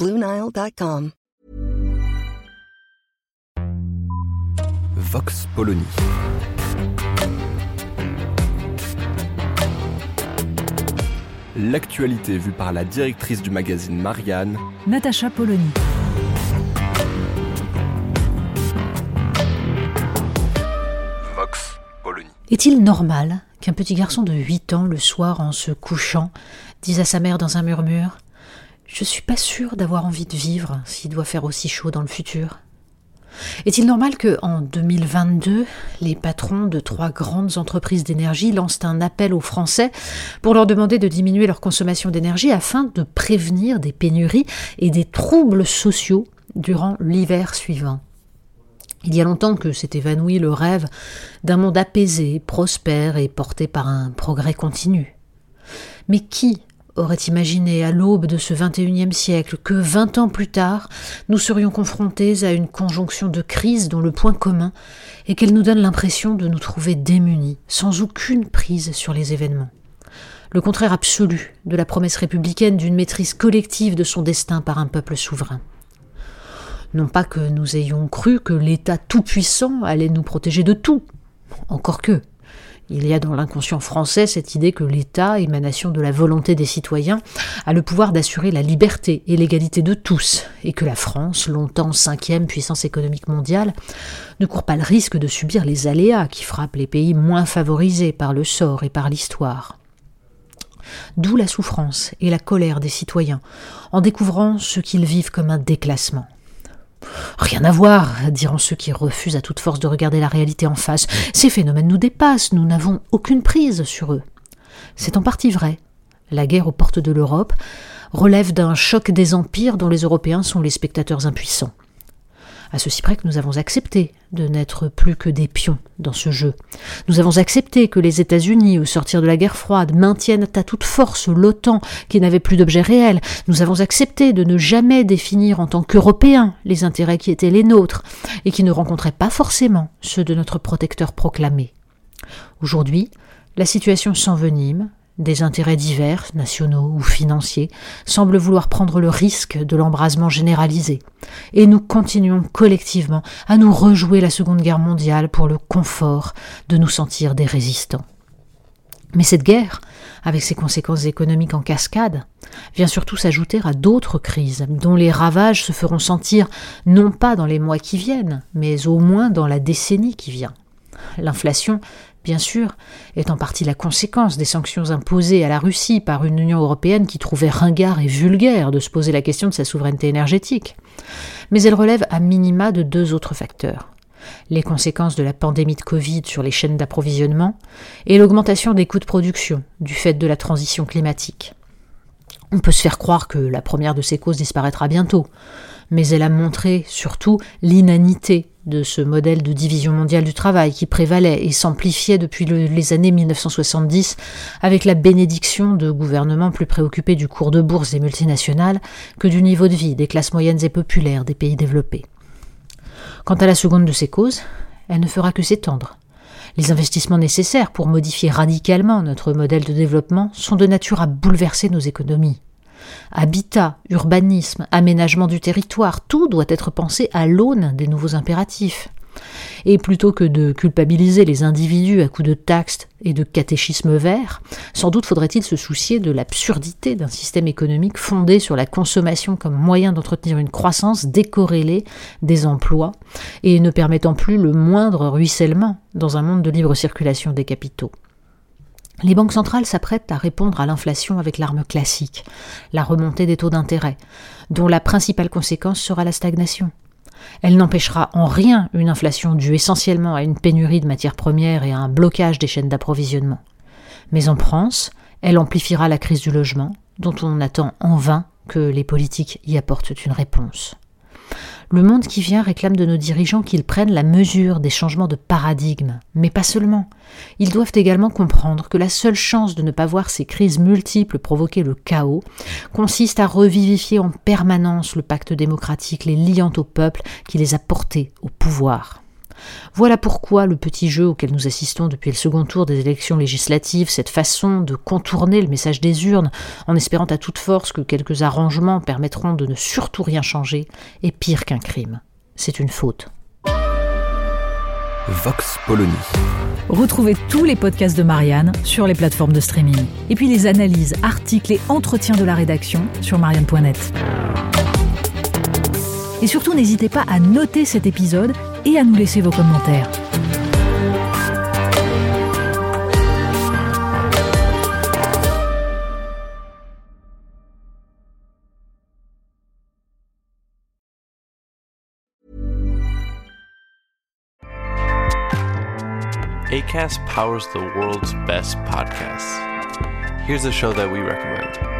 BlueNile.com. Vox Polony. L'actualité vue par la directrice du magazine Marianne, Natacha Polony. Vox Polony. Est-il normal qu'un petit garçon de 8 ans, le soir en se couchant, dise à sa mère dans un murmure Je suis pas sûr d'avoir envie de vivre s'il doit faire aussi chaud dans le futur Est-il normal que, en 2022, les patrons de trois grandes entreprises d'énergie lancent un appel aux Français pour leur demander de diminuer leur consommation d'énergie afin de prévenir des pénuries et des troubles sociaux durant l'hiver suivant? Il y a longtemps que s'est évanoui le rêve d'un monde apaisé, prospère et porté par un progrès continu. Mais qui aurait imaginé à l'aube de ce XXIe siècle que vingt ans plus tard, nous serions confrontés à une conjonction de crises dont le point commun est qu'elle nous donne l'impression de nous trouver démunis, sans aucune prise sur les événements le contraire absolu de la promesse républicaine d'une maîtrise collective de son destin par un peuple souverain. Non pas que nous ayons cru que l'État tout-puissant allait nous protéger de tout. Encore que. Il y a dans l'inconscient français cette idée que l'État, émanation de la volonté des citoyens, a le pouvoir d'assurer la liberté et l'égalité de tous, et que la France, longtemps cinquième puissance économique mondiale, ne court pas le risque de subir les aléas qui frappent les pays moins favorisés par le sort et par l'histoire. D'où la souffrance et la colère des citoyens, en découvrant ce qu'ils vivent comme un déclassement. Rien à voir, diront ceux qui refusent à toute force de regarder la réalité en face. Ces phénomènes nous dépassent, nous n'avons aucune prise sur eux. C'est en partie vrai. La guerre aux portes de l'Europe relève d'un choc des empires dont les Européens sont les spectateurs impuissants à ceci près que nous avons accepté de n'être plus que des pions dans ce jeu. Nous avons accepté que les États-Unis, au sortir de la guerre froide, maintiennent à toute force l'OTAN qui n'avait plus d'objet réel. Nous avons accepté de ne jamais définir en tant qu'Européens les intérêts qui étaient les nôtres et qui ne rencontraient pas forcément ceux de notre protecteur proclamé. Aujourd'hui, la situation s'envenime, des intérêts divers, nationaux ou financiers, semblent vouloir prendre le risque de l'embrasement généralisé. Et nous continuons collectivement à nous rejouer la Seconde Guerre mondiale pour le confort de nous sentir des résistants. Mais cette guerre, avec ses conséquences économiques en cascade, vient surtout s'ajouter à d'autres crises, dont les ravages se feront sentir non pas dans les mois qui viennent, mais au moins dans la décennie qui vient. L'inflation bien sûr, est en partie la conséquence des sanctions imposées à la Russie par une Union européenne qui trouvait ringard et vulgaire de se poser la question de sa souveraineté énergétique. Mais elle relève à minima de deux autres facteurs les conséquences de la pandémie de Covid sur les chaînes d'approvisionnement et l'augmentation des coûts de production du fait de la transition climatique. On peut se faire croire que la première de ces causes disparaîtra bientôt, mais elle a montré surtout l'inanité de ce modèle de division mondiale du travail qui prévalait et s'amplifiait depuis les années 1970 avec la bénédiction de gouvernements plus préoccupés du cours de bourse des multinationales que du niveau de vie des classes moyennes et populaires des pays développés. Quant à la seconde de ces causes, elle ne fera que s'étendre. Les investissements nécessaires pour modifier radicalement notre modèle de développement sont de nature à bouleverser nos économies. Habitat, urbanisme, aménagement du territoire, tout doit être pensé à l'aune des nouveaux impératifs. Et plutôt que de culpabiliser les individus à coups de taxes et de catéchisme vert, sans doute faudrait-il se soucier de l'absurdité d'un système économique fondé sur la consommation comme moyen d'entretenir une croissance décorrélée des emplois et ne permettant plus le moindre ruissellement dans un monde de libre circulation des capitaux. Les banques centrales s'apprêtent à répondre à l'inflation avec l'arme classique, la remontée des taux d'intérêt, dont la principale conséquence sera la stagnation. Elle n'empêchera en rien une inflation due essentiellement à une pénurie de matières premières et à un blocage des chaînes d'approvisionnement. Mais en France, elle amplifiera la crise du logement, dont on attend en vain que les politiques y apportent une réponse. Le monde qui vient réclame de nos dirigeants qu'ils prennent la mesure des changements de paradigme, mais pas seulement. Ils doivent également comprendre que la seule chance de ne pas voir ces crises multiples provoquer le chaos consiste à revivifier en permanence le pacte démocratique les liant au peuple qui les a portés au pouvoir. Voilà pourquoi le petit jeu auquel nous assistons depuis le second tour des élections législatives, cette façon de contourner le message des urnes en espérant à toute force que quelques arrangements permettront de ne surtout rien changer, est pire qu'un crime. C'est une faute. Vox Polony. Retrouvez tous les podcasts de Marianne sur les plateformes de streaming. Et puis les analyses, articles et entretiens de la rédaction sur marianne.net. Et surtout, n'hésitez pas à noter cet épisode et à nous laisser vos commentaires. ACAST powers the world's best podcasts. Here's a show that we recommend.